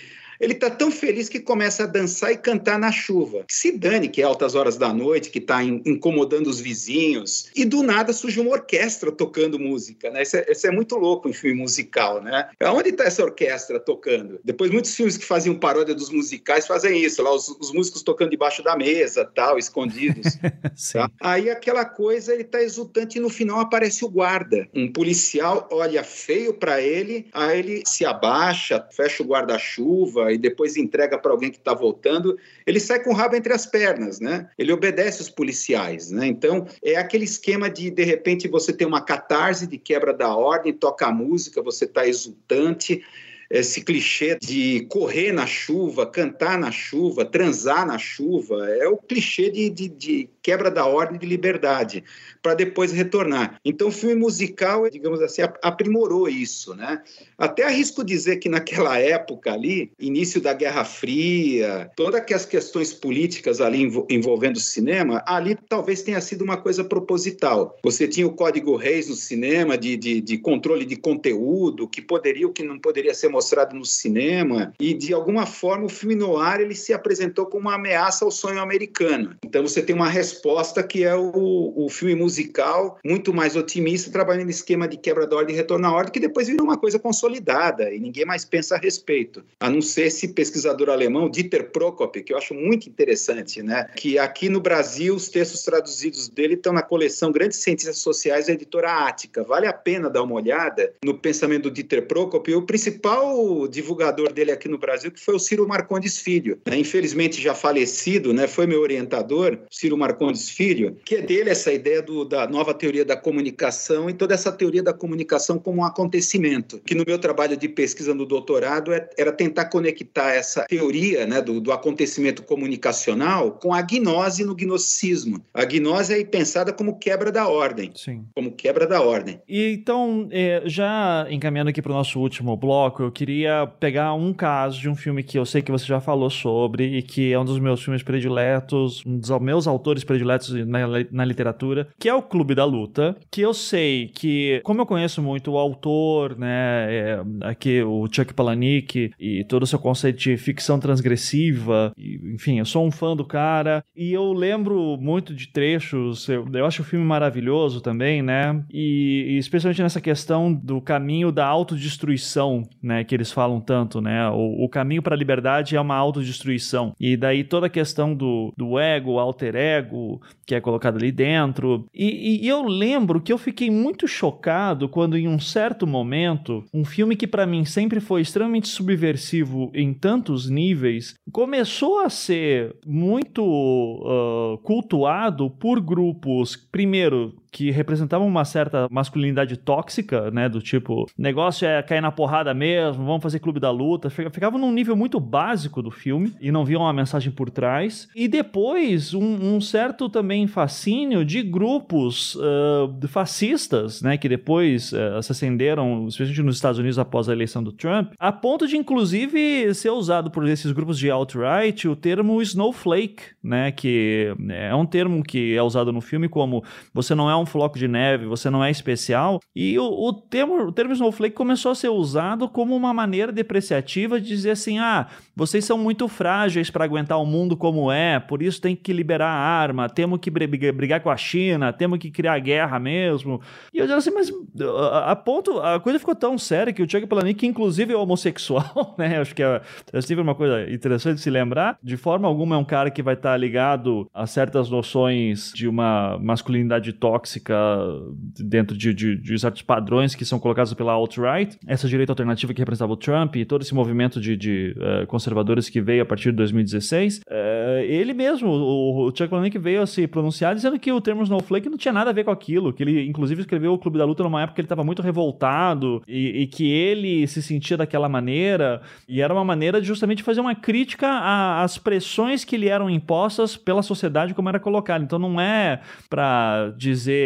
Ele está tão feliz que começa a dançar e cantar na chuva. Se dane que é altas horas da noite, que está incomodando os vizinhos. E do nada surge uma orquestra tocando música, né? Isso é, isso é muito louco em filme musical, né? Onde está essa orquestra tocando? Depois muitos filmes que faziam paródia dos musicais fazem isso, lá os, os músicos tocando debaixo da mesa, tal, escondidos. tá? Aí aquela coisa, ele está exultante e no final aparece o guarda. Um policial olha feio para ele, aí ele se abaixa, fecha o guarda-chuva, e depois entrega para alguém que está voltando, ele sai com o rabo entre as pernas, né? Ele obedece os policiais, né? Então, é aquele esquema de, de repente, você tem uma catarse de quebra da ordem, toca a música, você está exultante, esse clichê de correr na chuva, cantar na chuva, transar na chuva, é o clichê de, de, de quebra da ordem de liberdade, para depois retornar. Então, o filme musical, digamos assim, aprimorou isso, né? Até arrisco dizer que naquela época ali, início da Guerra Fria, todas as questões políticas ali envolvendo o cinema, ali talvez tenha sido uma coisa proposital. Você tinha o Código Reis no cinema, de, de, de controle de conteúdo, que poderia ou que não poderia ser mostrado no cinema, e de alguma forma o filme noir ele se apresentou como uma ameaça ao sonho americano. Então você tem uma resposta que é o, o filme musical muito mais otimista, trabalhando em esquema de quebra da ordem e retorno à ordem, que depois virou uma coisa consolidada e ninguém mais pensa a respeito. A não ser esse pesquisador alemão, Dieter Prokop, que eu acho muito interessante, né? Que aqui no Brasil os textos traduzidos dele estão na coleção Grandes Ciências Sociais da editora Ática. Vale a pena dar uma olhada no pensamento do Dieter Prokop. O principal principal divulgador dele aqui no Brasil, que foi o Ciro Marcondes Filho. Né? Infelizmente já falecido, né? foi meu orientador, Ciro Marcondes Filho, que é dele essa ideia do, da nova teoria da comunicação e toda essa teoria da comunicação como um acontecimento, que no meu trabalho de pesquisa no doutorado é, era tentar conectar essa teoria né, do, do acontecimento comunicacional com a gnose no gnosticismo. A gnose é pensada como quebra da ordem. Sim. Como quebra da ordem. E então, é, já encaminhando aqui para o nosso último bloco, eu queria pegar um caso de um filme que eu sei que você já falou sobre e que é um dos meus filmes prediletos, um dos meus autores prediletos na, na literatura, que é o Clube da Luta, que eu sei que, como eu conheço muito o autor, né, é, aqui o Chuck Palahniuk e todo o seu conceito de ficção transgressiva, e, enfim, eu sou um fã do cara e eu lembro muito de trechos, eu, eu acho o filme maravilhoso também, né, e, e especialmente nessa questão do caminho da autodestruição, né, que eles falam tanto, né? O, o caminho para a liberdade é uma autodestruição. E daí toda a questão do, do ego, alter ego, que é colocado ali dentro. E, e eu lembro que eu fiquei muito chocado quando, em um certo momento, um filme que para mim sempre foi extremamente subversivo em tantos níveis, começou a ser muito uh, cultuado por grupos, primeiro, que representavam uma certa masculinidade tóxica, né? Do tipo, negócio é cair na porrada mesmo, vamos fazer clube da luta. Ficavam num nível muito básico do filme e não viam uma mensagem por trás. E depois, um, um certo também fascínio de grupos uh, fascistas, né? Que depois uh, se acenderam, especialmente nos Estados Unidos após a eleição do Trump, a ponto de, inclusive, ser usado por esses grupos de alt-right o termo snowflake, né? Que é um termo que é usado no filme como você não é um floco de neve, você não é especial. E o, o, termo, o termo snowflake começou a ser usado como uma maneira depreciativa de dizer assim: ah, vocês são muito frágeis para aguentar o mundo como é, por isso tem que liberar a arma, temos que brigar com a China, temos que criar guerra mesmo. E eu disse assim, mas a, a ponto, a coisa ficou tão séria que o Chuck Palahniuk, inclusive, é homossexual, né? Acho que é, é sempre uma coisa interessante de se lembrar. De forma alguma é um cara que vai estar ligado a certas noções de uma masculinidade tóxica dentro de, de, de certos padrões que são colocados pela alt-right, essa direita alternativa que representava o Trump e todo esse movimento de, de uh, conservadores que veio a partir de 2016, uh, eh, ele mesmo, o, o Chuck Palahniuk veio a se pronunciar dizendo que o termo snowflake não tinha nada a ver com aquilo, que ele inclusive escreveu o Clube da Luta numa época que ele estava muito revoltado e, e, que ele se sentia daquela maneira e era uma maneira de justamente fazer uma crítica às pressões que lhe eram impostas pela sociedade como era colocado. Então não é para dizer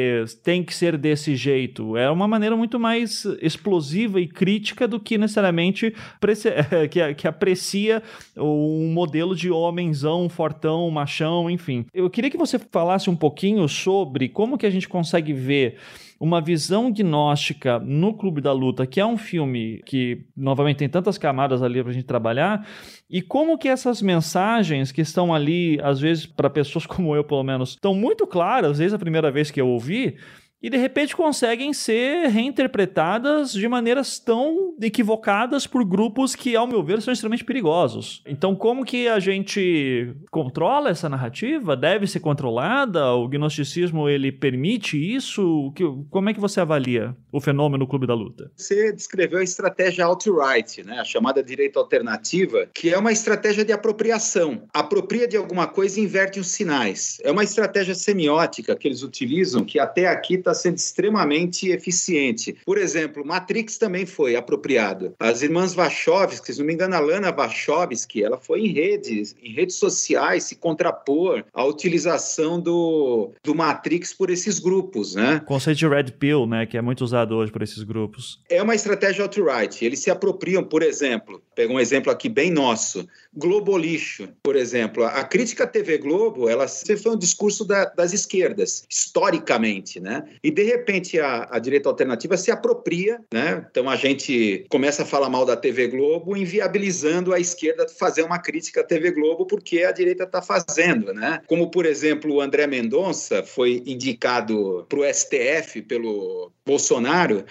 tem que ser desse jeito, é uma maneira muito mais explosiva e crítica do que necessariamente que, que aprecia um modelo de homenzão, fortão, machão, enfim. Eu queria que você falasse um pouquinho sobre como que a gente consegue ver uma visão gnóstica no Clube da Luta, que é um filme que, novamente, tem tantas camadas ali para a gente trabalhar, e como que essas mensagens que estão ali, às vezes, para pessoas como eu, pelo menos, estão muito claras, desde a primeira vez que eu ouvi, e de repente conseguem ser reinterpretadas de maneiras tão equivocadas por grupos que, ao meu ver, são extremamente perigosos. Então, como que a gente controla essa narrativa? Deve ser controlada? O gnosticismo ele permite isso? Como é que você avalia o fenômeno Clube da Luta? Você descreveu a estratégia alt-right, né? a chamada direita alternativa, que é uma estratégia de apropriação. Apropria de alguma coisa e inverte os sinais. É uma estratégia semiótica que eles utilizam que até aqui está está sendo extremamente eficiente. Por exemplo, Matrix também foi apropriado. As irmãs Wachowski, se não me engano, a Lana Wachowski, ela foi em redes, em redes sociais se contrapor à utilização do, do Matrix por esses grupos, né? O conceito de Red Pill, né, que é muito usado hoje por esses grupos. É uma estratégia alt-right. Eles se apropriam, por exemplo, pega um exemplo aqui bem nosso, Globolixo, por exemplo. A crítica à TV Globo, ela sempre foi um discurso da, das esquerdas, historicamente, né? E, de repente, a, a direita alternativa se apropria, né? Então, a gente começa a falar mal da TV Globo, inviabilizando a esquerda fazer uma crítica à TV Globo, porque a direita está fazendo, né? Como, por exemplo, o André Mendonça foi indicado para o STF pelo Bolsonaro,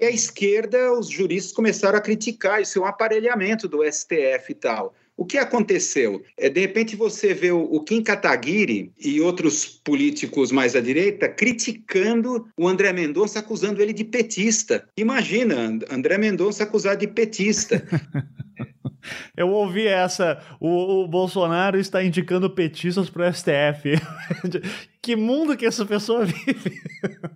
e a esquerda, os juristas começaram a criticar isso, é um aparelhamento do STF e tal. O que aconteceu? É, de repente você vê o, Kim Kataguiri e outros políticos mais à direita criticando o André Mendonça, acusando ele de petista. Imagina, André Mendonça acusado de petista. Eu ouvi essa. O, o Bolsonaro está indicando petistas para o STF. que mundo que essa pessoa vive?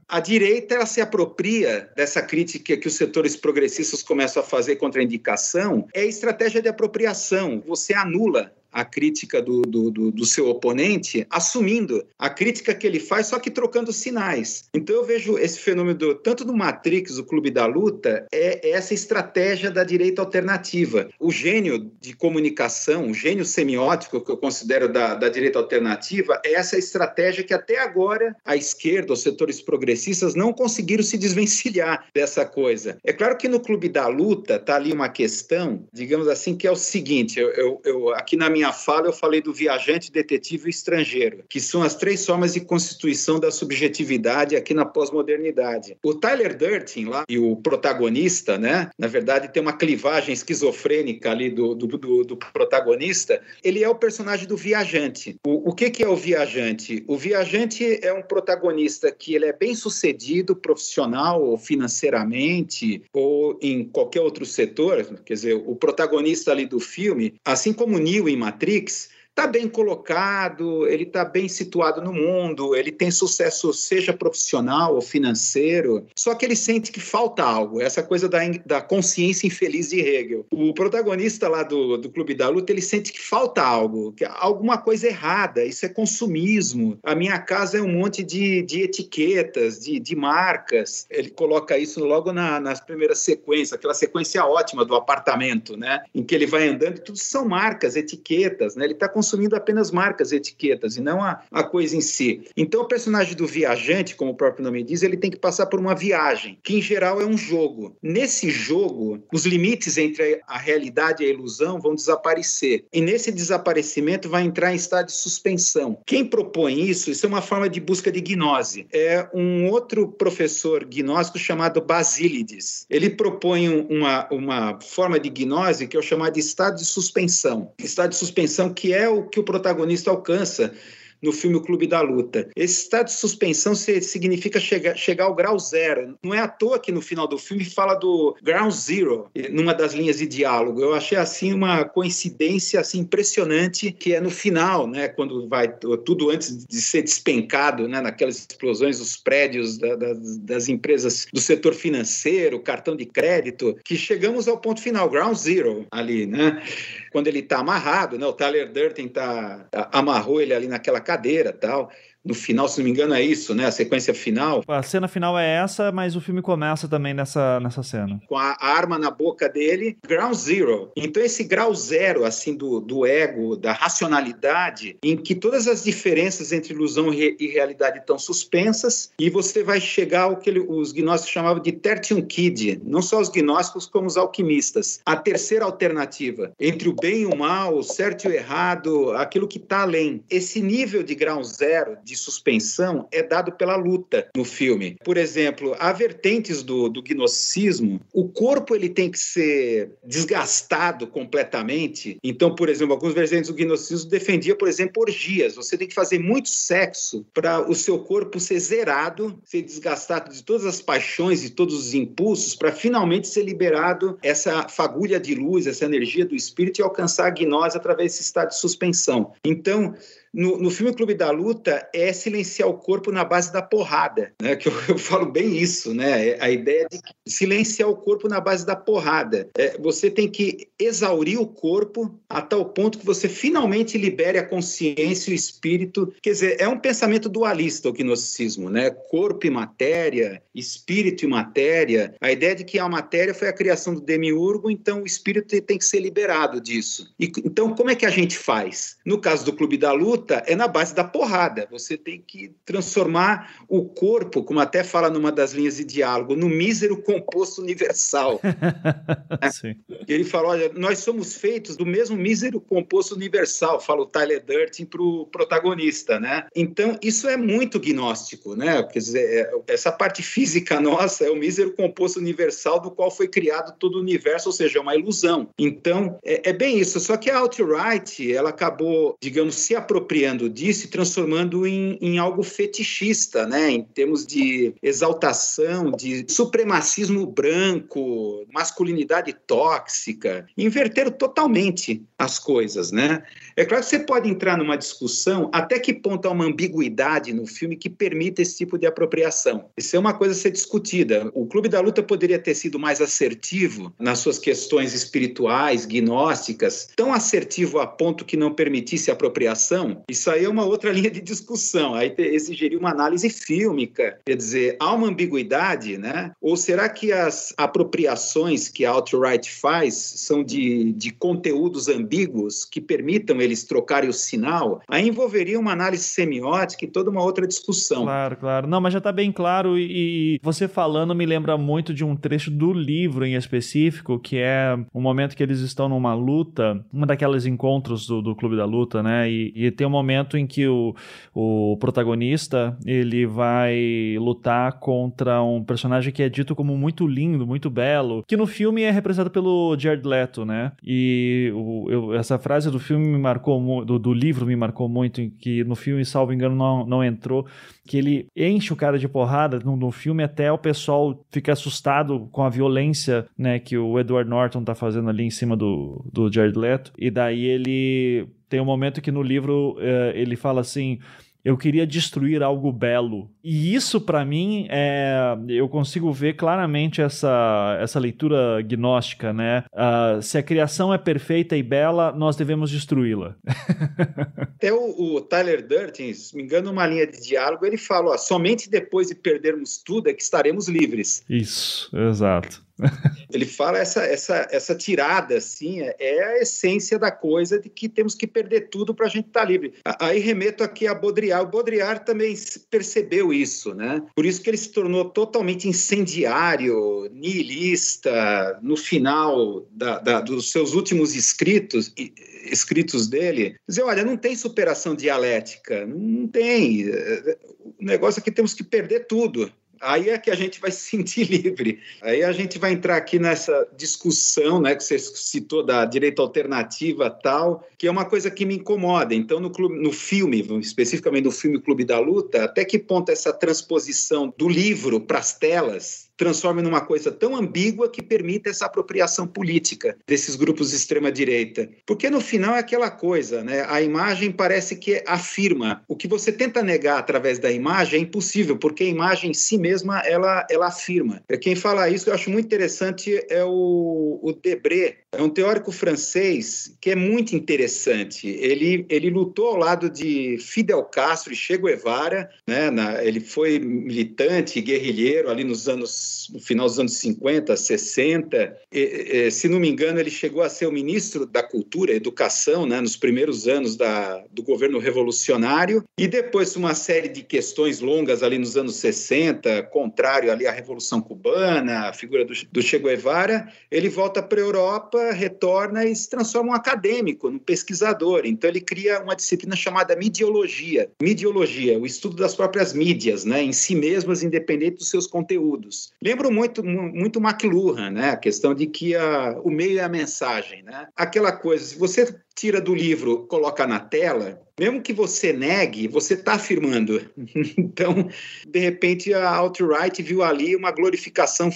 A direita ela se apropria dessa crítica que os setores progressistas começam a fazer contra a indicação. É estratégia de apropriação. Você anula a crítica do, do, do, do, seu oponente, assumindo a crítica que ele faz, só que trocando sinais. Então eu vejo esse fenômeno do, tanto do Matrix, o Clube da Luta, é, é essa estratégia da direita alternativa. O gênio de comunicação, o gênio semiótico que eu considero da, da direita alternativa, é essa estratégia que até agora a esquerda, os setores progressistas, não conseguiram se desvencilhar dessa coisa. É claro que no Clube da Luta está ali uma questão, digamos assim, que é o seguinte: eu, eu, eu aqui na minha minha fala, eu falei do viajante, detetive e estrangeiro, que são as três formas de constituição da subjetividade aqui na pós-modernidade. O Tyler Durden lá, e o protagonista, né, na verdade tem uma clivagem esquizofrênica ali do, do, do, do protagonista, ele é o personagem do viajante. O, o que, que é o viajante? O viajante é um protagonista que ele é bem sucedido profissional ou financeiramente ou em qualquer outro setor, quer dizer, o protagonista ali do filme, assim como Neo em Matrix, está bem colocado, ele está bem situado no mundo, ele tem sucesso, seja profissional ou financeiro, só que ele sente que falta algo, essa coisa da, da consciência infeliz de Hegel. O protagonista lá do, do Clube da Luta, ele sente que falta algo, que alguma coisa errada, isso é consumismo. A minha casa é um monte de, de etiquetas, de, de marcas. Ele coloca isso logo na, nas primeiras sequências, aquela sequência ótima do apartamento, né? Em que ele vai andando, tudo são marcas, etiquetas, né? Ele está consumindo apenas marcas, etiquetas, e não a, a coisa em si. Então, o personagem do viajante, como o próprio nome diz, ele tem que passar por uma viagem, que em geral é um jogo. Nesse jogo, os limites entre a realidade e a ilusão vão desaparecer. E nesse desaparecimento vai entrar em estado de suspensão. Quem propõe isso, isso é uma forma de busca de gnose. É um outro professor gnóstico chamado Basílides. Ele propõe uma, uma forma de gnose que eu chamo de estado de suspensão. Estado de suspensão que é o que o protagonista alcança no filme O Clube da Luta. Esse estado de suspensão significa chegar, chegar ao grau zero. Não é à toa que no final do filme fala do ground zero, numa das linhas de diálogo. Eu achei assim uma coincidência assim impressionante que é no final, né, quando vai tudo antes de ser despencado, né, naquelas explosões dos prédios da, da, das empresas do setor financeiro, cartão de crédito, que chegamos ao ponto final, ground zero ali, né? Quando ele está amarrado, né? O Tyler Durden tá, amarrou ele ali naquela cadeira tal no final, se não me engano, é isso, né? A sequência final. A cena final é essa, mas o filme começa também nessa, nessa cena. Com a arma na boca dele, ground zero. Então, esse grau zero, assim, do, do ego, da racionalidade, em que todas as diferenças entre ilusão e realidade estão suspensas, e você vai chegar ao que ele, os gnósticos chamavam de tertium kid, não só os gnósticos, como os alquimistas. A terceira alternativa, entre o bem e o mal, o certo e o errado, aquilo que está além. Esse nível de grau zero, de de suspensão é dado pela luta no filme. Por exemplo, há vertentes do, do gnosticismo, o corpo ele tem que ser desgastado completamente. Então, por exemplo, alguns vertentes do gnosticismo defendia, por exemplo, orgias. Você tem que fazer muito sexo para o seu corpo ser zerado, ser desgastado de todas as paixões e todos os impulsos, para finalmente ser liberado essa fagulha de luz, essa energia do espírito e alcançar a gnose através desse estado de suspensão. Então, no, no filme Clube da Luta é silenciar o corpo na base da porrada, né? Que eu, eu falo bem isso, né? É a ideia de silenciar o corpo na base da porrada. É, você tem que exaurir o corpo a tal ponto que você finalmente libere a consciência e o espírito. Quer dizer, é um pensamento dualista o gnosticismo, né? Corpo e matéria, espírito e matéria. A ideia de que a matéria foi a criação do demiurgo, então o espírito tem que ser liberado disso. E, então, como é que a gente faz? No caso do Clube da Luta, luta é na base da porrada. Você tem que transformar o corpo, como até fala numa das linhas de diálogo, no mísero composto universal. Sim. Ele fala: olha, nós somos feitos do mesmo mísero composto universal, fala o Tyler Durden para o protagonista, né? Então, isso é muito gnóstico, né? Quer dizer, é, essa parte física nossa é o mísero composto universal do qual foi criado todo o universo, ou seja, é uma ilusão. Então, é, é bem isso. Só que a Outright, ela acabou, digamos, se apropriando apropriando disso e transformando em, em algo fetichista, né? em termos de exaltação, de supremacismo branco, masculinidade tóxica. Inverteram totalmente as coisas. Né? É claro que você pode entrar numa discussão até que ponto há uma ambiguidade no filme que permita esse tipo de apropriação. Isso é uma coisa a ser discutida. O Clube da Luta poderia ter sido mais assertivo nas suas questões espirituais, gnósticas, tão assertivo a ponto que não permitisse apropriação, isso aí é uma outra linha de discussão. Aí exigiria uma análise fílmica. Quer dizer, há uma ambiguidade, né? Ou será que as apropriações que a Outright faz são de, de conteúdos ambíguos que permitam eles trocarem o sinal? Aí envolveria uma análise semiótica e toda uma outra discussão. Claro, claro. Não, mas já está bem claro e você falando me lembra muito de um trecho do livro em específico, que é o momento que eles estão numa luta, uma daqueles encontros do, do Clube da Luta, né? E, e tem um momento em que o, o protagonista ele vai lutar contra um personagem que é dito como muito lindo, muito belo, que no filme é representado pelo Jared Leto, né? E o, eu, essa frase do filme me marcou, do, do livro me marcou muito, que no filme, salvo engano, não, não entrou, que ele enche o cara de porrada no, no filme até o pessoal fica assustado com a violência, né, que o Edward Norton tá fazendo ali em cima do, do Jared Leto, e daí ele Tem um momento que no livro uh, ele fala assim: eu queria destruir algo belo. E isso, para mim, é, eu consigo ver claramente essa, essa leitura gnóstica, né? Uh, se a criação é perfeita e bela, nós devemos destruí-la. Até o, o, Tyler Durden, se me engano, numa linha de diálogo, ele fala: ó, somente depois de perdermos tudo é que estaremos livres. Isso, exato. Ele fala essa, essa, essa tirada, assim, é, é a essência da coisa de que temos que perder tudo para a gente estar tá livre. Aí remeto aqui a Baudrillard. O Baudrillard também percebeu isso, né? Por isso que ele se tornou totalmente incendiário, nihilista, no final da, da, dos seus últimos escritos, escritos dele. Dizer, olha, não tem superação dialética, não tem. O negócio é que temos que perder tudo aí é que a gente vai se sentir livre. Aí a gente vai entrar aqui nessa discussão, né, que você citou da direita alternativa tal, que é uma coisa que me incomoda. Então, no, clube, no filme, especificamente no filme Clube da Luta, até que ponto essa transposição do livro para as telas transforma numa coisa tão ambígua que permite essa apropriação política desses grupos de extrema direita. Porque no final é aquela coisa, né? A imagem parece que afirma. O que você tenta negar através da imagem é impossível, porque a imagem em si mesma ela ela afirma. Quem fala isso eu acho muito interessante é o, o Debré, é um teórico francês que é muito interessante. Ele ele lutou ao lado de Fidel Castro e Che Guevara, né? Na, ele foi militante, guerrilheiro ali nos anos no final dos anos 50, 60. E, e, se não me engano, ele chegou a ser o ministro da Cultura, Educação, né, nos primeiros anos da, do governo revolucionário. E depois, uma série de questões longas ali nos anos 60, contrário ali à Revolução Cubana, a figura do, do Che Guevara, ele volta para a Europa, retorna e se transforma um acadêmico, um pesquisador. Então, ele cria uma disciplina chamada midiologia. Midiologia, o estudo das próprias mídias, né, em si mesmas, independente dos seus conteúdos. Lembro muito, muito McLuhan, né? A questão de que a, o meio é a mensagem, né? Aquela coisa, se você tira do livro, coloca na tela, mesmo que você negue, você está afirmando. então, de repente, a alt-right viu ali uma glorificação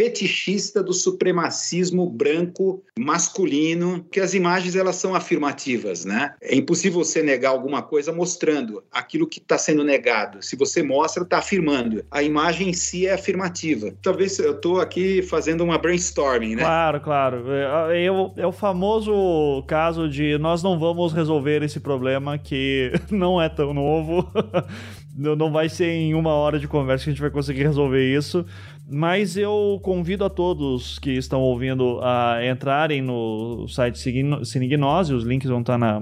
fetichista do supremacismo branco masculino, que as imagens elas são afirmativas, né? É impossível você negar alguma coisa mostrando aquilo que está sendo negado. Se você mostra, está afirmando. A imagem em si é afirmativa. Talvez eu estou aqui fazendo uma brainstorming, né? Claro, claro. É, é, o, é o famoso caso de nós não vamos resolver esse problema que não é tão novo. não vai ser em uma hora de conversa que a gente vai conseguir resolver isso. Mas eu convido a todos que estão ouvindo a entrarem no site Cinegnose, os links vão estar na,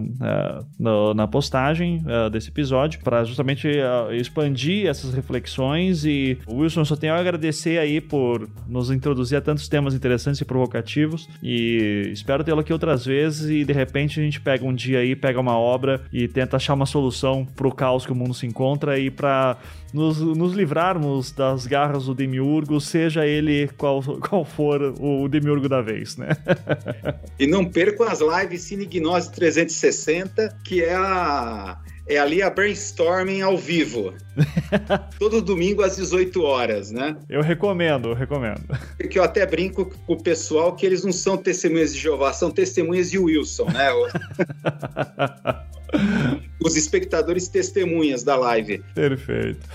na, na postagem uh, desse episódio, para justamente uh, expandir essas reflexões. E Wilson, só tenho a agradecer aí por nos introduzir a tantos temas interessantes e provocativos. E espero tê-lo aqui outras vezes e de repente a gente pega um dia aí, pega uma obra e tenta achar uma solução para o caos que o mundo se encontra e para nos, nos livrarmos das garras do Demiurgo, seja ele qual, qual for o Demiurgo da vez, né? e não percam as lives Cine Gnose 360, que é a é ali a brainstorming ao vivo. Todo domingo às 18 horas, né? Eu recomendo, eu recomendo. Que eu até brinco com o pessoal que eles não são testemunhas de Jeová, são testemunhas de Wilson, né? Os espectadores testemunhas da live. Perfeito.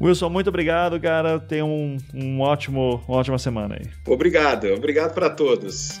Wilson, muito obrigado, cara. Tenha um, um ótimo, uma ótima semana aí. Obrigado, obrigado para todos.